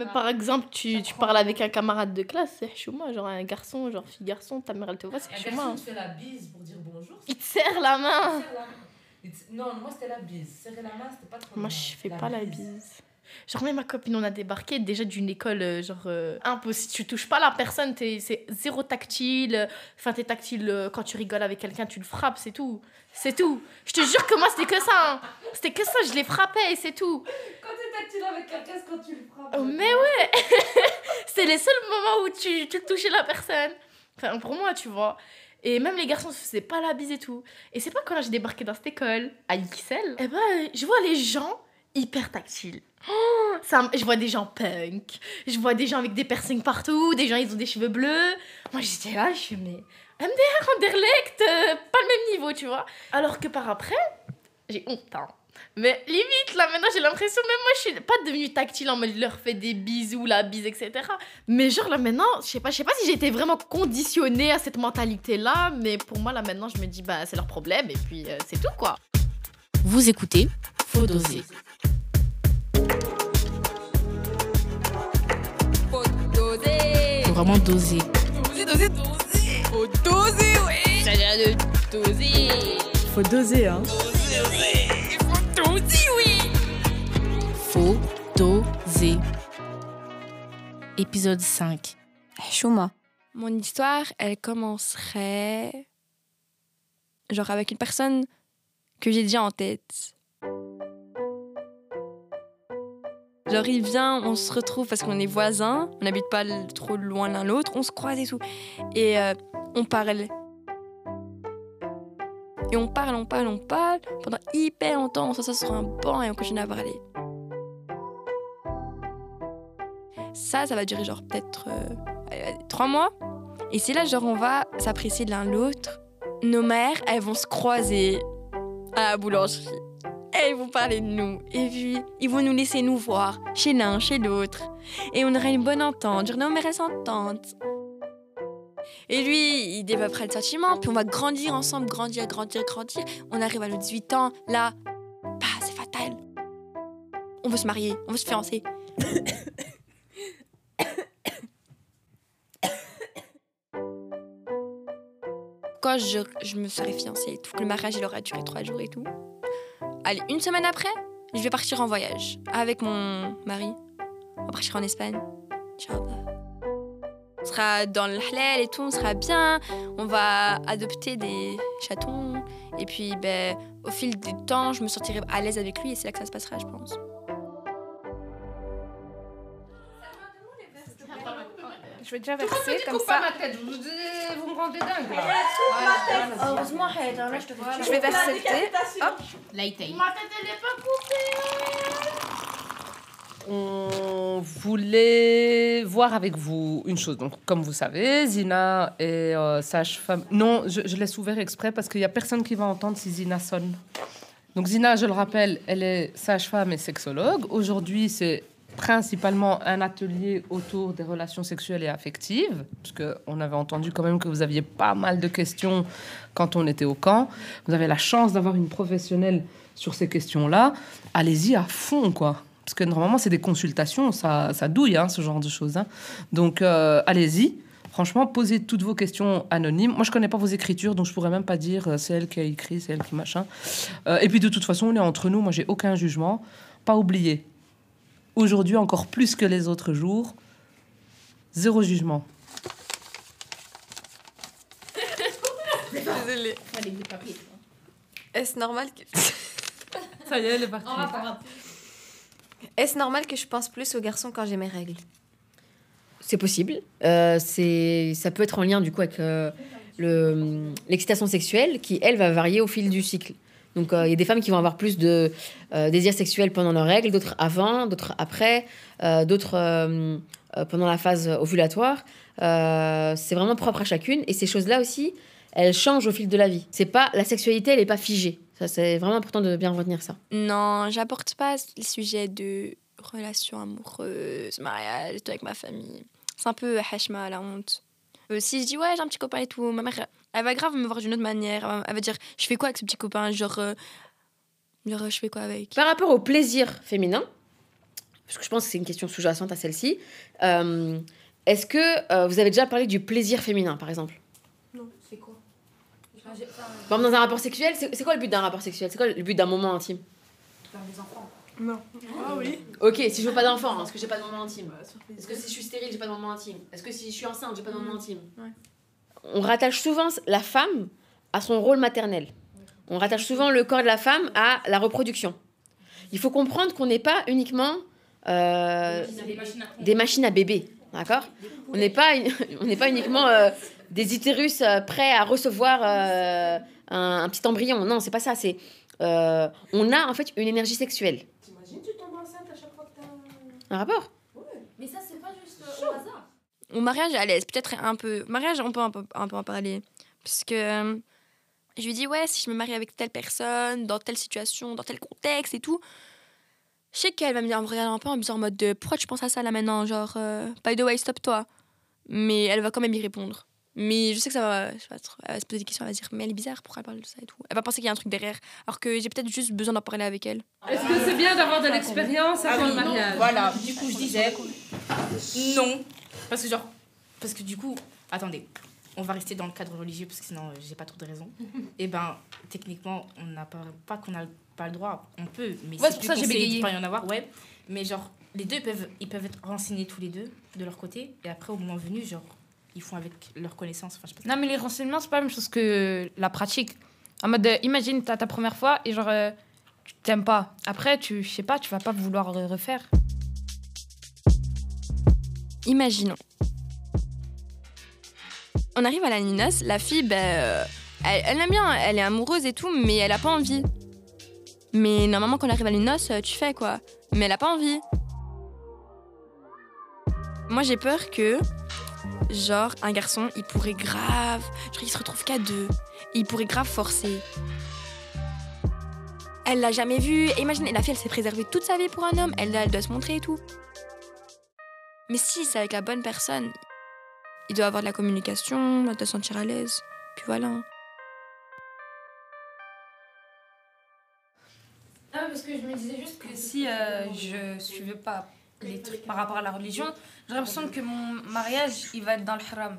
Mais par exemple, tu, tu parles avec un camarade de classe, c'est chouma, genre un garçon, genre fille-garçon, ta mère elle te voit, c'est Un chouma. garçon te fait la bise pour dire bonjour. Il te serre la main. Non, moi c'était la bise. Serrer la main, c'était pas trop. Moi, je fais pas la bise. Genre, même ma copine, on a débarqué déjà d'une école, euh, genre, euh, impossible. Tu touches pas la personne, t'es- c'est zéro tactile. Enfin, t'es tactile euh, quand tu rigoles avec quelqu'un, tu le frappes, c'est tout. C'est tout. Je te jure que moi, c'était que ça. hein. C'était que ça, je les frappais et c'est tout. Quand avec quelqu'un, c'est quand tu le frappes. Oh, mais ouais C'était les seuls moments où tu, tu touchais la personne. Enfin, pour moi, tu vois. Et même les garçons se faisaient pas la bise et tout. Et c'est pas quand j'ai débarqué dans cette école, à XL, eh ben, je vois les gens hyper tactiles. Oh, ça, je vois des gens punk, je vois des gens avec des piercings partout, des gens ils ont des cheveux bleus. Moi j'étais là, je suis mais MDR, Anderlecht, euh, pas le même niveau, tu vois. Alors que par après, j'ai honte. hein. Mais limite, là maintenant j'ai l'impression, même moi je suis pas devenue tactile en mode je leur fais des bisous, la bise, etc. Mais genre là maintenant, je sais pas, je sais pas si j'ai été vraiment conditionnée à cette mentalité là, mais pour moi là maintenant je me dis bah c'est leur problème et puis euh, c'est tout quoi. Vous écoutez Faux doser. Faut doser. Faut vraiment doser. Doser, doser, doser. Faut doser, oui. Ça vient de doser. Faut doser, hein. Faut doser. Épisode 5. Chouma. Mon histoire, elle commencerait genre avec une personne que j'ai déjà en tête. Genre il vient, on se retrouve parce qu'on est voisins, on n'habite pas trop loin l'un l'autre, on se croise et tout. Et euh, on parle. Et on parle, on parle, on parle. Pendant hyper longtemps, on s'assoit sur un banc et on continue à parler. Ça, ça va durer genre peut-être euh, euh, trois mois. Et c'est là, genre, on va s'apprécier l'un l'autre. Nos mères, elles vont se croiser à la boulangerie. Et vont parler de nous. Et puis, ils vont nous laisser nous voir chez l'un, chez l'autre. Et on aura une bonne entente. Genre, nos mères, elles s'entendent. Et lui, il développera le sentiment. Puis on va grandir ensemble, grandir, grandir, grandir. On arrive à nos 18 ans. Là, bah, c'est fatal. On veut se marier, on veut se fiancer. quand je, je me serai fiancée et tout, que le mariage il aura duré trois jours et tout. Allez, une semaine après, je vais partir en voyage avec mon mari. On va partir en Espagne. Inch'Allah. On sera dans le halal et tout, on sera bien. On va adopter des chatons. Et puis, ben, au fil du temps, je me sentirai à l'aise avec lui et c'est là que ça se passera, je pense. Je vais déjà verser comme ça. ma tête, vous, dingue. Heureusement, là, je te Je vais verser. Hop. Laïtaï. Ma tête elle est pas coupée On voulait voir avec vous une chose. Donc, comme vous savez, Zina est euh, sage-femme. Non, je, je laisse ouvert exprès parce qu'il n'y a personne qui va entendre si Zina sonne. Donc, Zina, je le rappelle, elle est sage-femme et sexologue. Aujourd'hui, c'est principalement un atelier autour des relations sexuelles et affectives, parce qu'on avait entendu quand même que vous aviez pas mal de questions quand on était au camp. Vous avez la chance d'avoir une professionnelle sur ces questions-là. Allez-y à fond, quoi. Parce que normalement, c'est des consultations, ça, ça douille, hein, ce genre de choses. hein. Donc, euh, allez-y. Franchement, posez toutes vos questions anonymes. Moi, je connais pas vos écritures, donc je pourrais même pas dire euh, c'est elle qui a écrit, c'est elle qui machin. Euh, et puis, de toute façon, on est entre nous. Moi, j'ai aucun jugement. Pas oublier. Aujourd'hui, encore plus que les autres jours, zéro jugement. Désolée. Est-ce normal que... Ça y est, elle est partie. Est-ce normal que je pense plus aux garçons quand j'ai mes règles? C'est possible. Euh, c'est, ça peut être en lien du coup avec euh, le, l'excitation sexuelle qui, elle, va varier au fil du cycle. Donc euh, il y a des femmes qui vont avoir plus de euh, désir sexuel pendant leurs règles, d'autres avant, d'autres après, euh, d'autres euh, pendant la phase ovulatoire. C'est vraiment propre à chacune. Et ces choses-là aussi, elles changent au fil de la vie. C'est pas la sexualité, elle n'est pas figée. Ça, c'est vraiment important de bien retenir ça. Non, j'apporte pas le sujet de relations amoureuses, mariage, tout avec ma famille. C'est un peu hachma, la honte. Si je dis ouais, j'ai un petit copain et tout, ma mère, elle va grave me voir d'une autre manière. Elle va, elle va dire, je fais quoi avec ce petit copain? Genre, euh, genre je fais quoi avec? Par rapport au plaisir féminin, parce que je pense que c'est une question sous-jacente à celle-ci. Euh, Est-ce que euh, vous avez déjà parlé du plaisir féminin, par exemple? Non, c'est quoi? Dans un rapport sexuel, c'est quoi le but d'un rapport sexuel? C'est quoi le but d'un moment intime? Faire des enfants. Non. Ah oui. Ok, si je veux pas d'enfant, hein, est-ce que j'ai pas de moment intime. Est-ce que si je suis stérile, j'ai pas de moment intime? Est-ce que si je suis enceinte, j'ai pas de moment intime? On rattache souvent la femme à son rôle maternel. On rattache souvent le corps de la femme à la reproduction. Il faut comprendre qu'on n'est pas uniquement euh, des machines à bébé, d'accord? On n'est pas, on n'est pas uniquement euh, des utérus euh, prêts à recevoir euh, un, un petit embryon. Non, c'est pas ça. C'est euh, on a en fait une énergie sexuelle. T'imagines, tu tombes enceinte à chaque fois que t'as. Un rapport? Mais ça, c'est pas juste euh, au hasard. Au mariage, à l'aise, peut-être un peu. Mariage, on peut un peu, un peu en parler. Parce que euh, je lui dis, ouais, si je me marie avec telle personne, dans telle situation, dans tel contexte et tout. Je sais qu'elle va me dire, me regarder un peu en me disant en mode de, pourquoi tu penses à ça là maintenant Genre, euh, by the way, stop-toi. Mais elle va quand même y répondre. Mais je sais que ça va, je elle va se poser des questions, elle va se dire, mais elle est bizarre, pourquoi elle parle de ça et tout. Elle va penser qu'il y a un truc derrière. Alors que j'ai peut-être juste besoin d'en parler avec elle. Est-ce que c'est bien d'avoir de l'expérience avant le mariage? Voilà, du coup, je disais non. Parce que, genre, parce que du coup, attendez, on va rester dans le cadre religieux parce que sinon, euh, j'ai pas trop de raisons. Et ben, techniquement, on n'a pas, pas qu'on n'a pas le droit, on peut, mais Ouais, c'est pour ça que j'ai bégayé. pas y en avoir, ouais. Mais genre, les deux peuvent, ils peuvent être renseignés tous les deux de leur côté, et après, au moment venu, genre, ils font avec leur connaissance. Enfin, je sais pas. Non, mais les renseignements, c'est pas la même chose que la pratique. En mode, euh, imagine, t'as ta première fois et genre, euh, tu t'aimes pas. Après, tu, je sais pas, tu vas pas vouloir re- refaire. Imaginons. On arrive à la noces, la fille, ben, euh, elle, elle aime bien, elle est amoureuse et tout, mais elle a pas envie. Mais normalement, quand on arrive à la noces, euh, tu fais quoi? Mais elle a pas envie. Moi, j'ai peur que, genre, un garçon, il pourrait grave. Genre, il se retrouve qu'à deux. Il pourrait grave forcer. Elle l'a jamais vu. Et imaginez, la fille, elle s'est préservée toute sa vie pour un homme. Elle, elle doit se montrer et tout. Mais si c'est avec la bonne personne, il doit avoir de la communication, doit se sentir à l'aise. Puis voilà. Non, parce que je me disais juste que si euh, je suivais pas les trucs par rapport à la religion, j'ai l'impression que mon mariage, il va être dans le haram.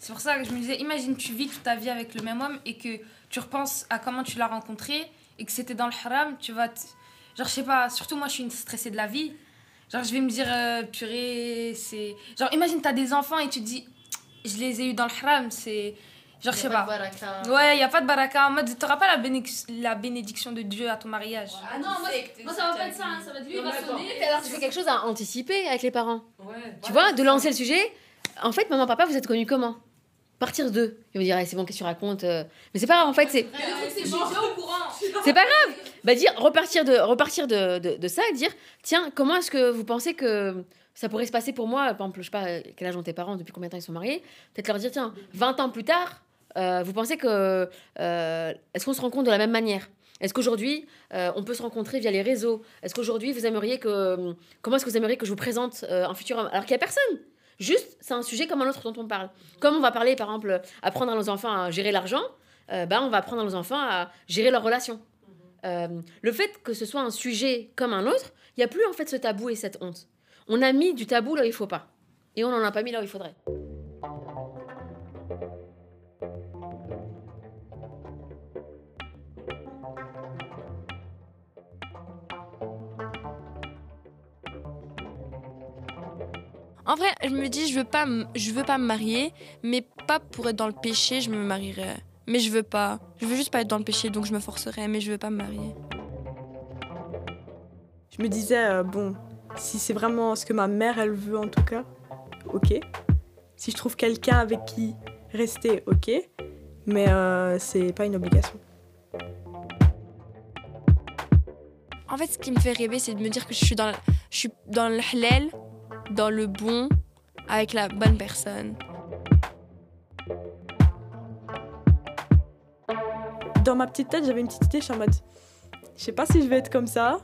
C'est pour ça que je me disais, imagine, tu vis toute ta vie avec le même homme et que tu repenses à comment tu l'as rencontré et que c'était dans le haram, tu vas... te- Genre, je sais pas, surtout moi, je suis une stressée de la vie. Genre, je vais me dire, euh, purée, c'est... Genre, imagine, t'as des enfants et tu te dis, je les ai eus dans le haram, c'est... Genre, je sais pas. Ouais, il n'y a pas de baraka. En mode, t'auras pas la, bénédic- la bénédiction de Dieu à ton mariage. Ah non, moi, moi, ça va pas être ça. hein. Ça va être lui, il va sonner. Alors, tu fais quelque chose à anticiper avec les parents. Tu vois, de lancer le sujet. En fait, maman, papa, vous êtes connus comment? Partir d'eux. Ils vont dire, Ah, c'est bon, qu'est-ce que tu racontes euh. Mais c'est pas grave, en fait, c'est. C'est bon, au courant. C'est pas grave. Bah dire repartir de repartir de, de, ça et dire tiens comment est-ce que vous pensez que ça pourrait se passer pour moi par exemple je sais pas euh, quel âge ont tes parents depuis combien de temps ils sont mariés peut-être leur dire tiens 20 ans plus tard euh, vous pensez que euh, est-ce qu'on se rencontre de la même manière? Est-ce qu'aujourd'hui on peut se rencontrer via les réseaux? Est-ce qu'aujourd'hui vous aimeriez que comment est-ce que vous aimeriez que je vous présente un futur homme? Alors qu'il y a personne. Juste c'est un sujet comme un autre dont on parle. Comme on va parler par exemple apprendre à nos enfants à gérer l'argent bah, on va apprendre à nos enfants à gérer leurs relations euh, le fait que ce soit un sujet comme un autre, il n'y a plus en fait ce tabou et cette honte. On a mis du tabou là où il faut pas. Et on n'en a pas mis là où il faudrait. En vrai, je me dis, je veux pas, je veux pas me marier, mais pas pour être dans le péché, je me marierai. Mais je veux pas. Je veux juste pas être dans le péché, donc je me forcerai, mais je veux pas me marier. Je me disais, euh, bon, si c'est vraiment ce que ma mère, elle veut en tout cas, ok. Si je trouve quelqu'un avec qui rester, ok. Mais euh, c'est pas une obligation. En fait, ce qui me fait rêver, c'est de me dire que je suis dans, le- je suis dans le halal, dans le bon, avec la bonne personne. Dans ma petite tête, j'avais une petite idée, je suis en mode, je sais pas si je vais être comme ça.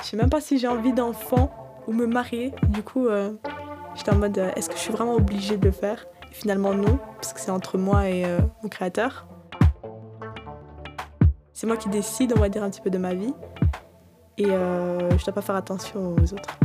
Je sais même pas si j'ai envie d'enfant ou me marier. Du coup, euh, j'étais en mode, euh, est-ce que je suis vraiment obligée de le faire? Et Finalement, non, parce que c'est entre moi et euh, mon créateur. C'est moi qui décide, on va dire, un petit peu de ma vie. Et euh, je dois pas faire attention aux autres.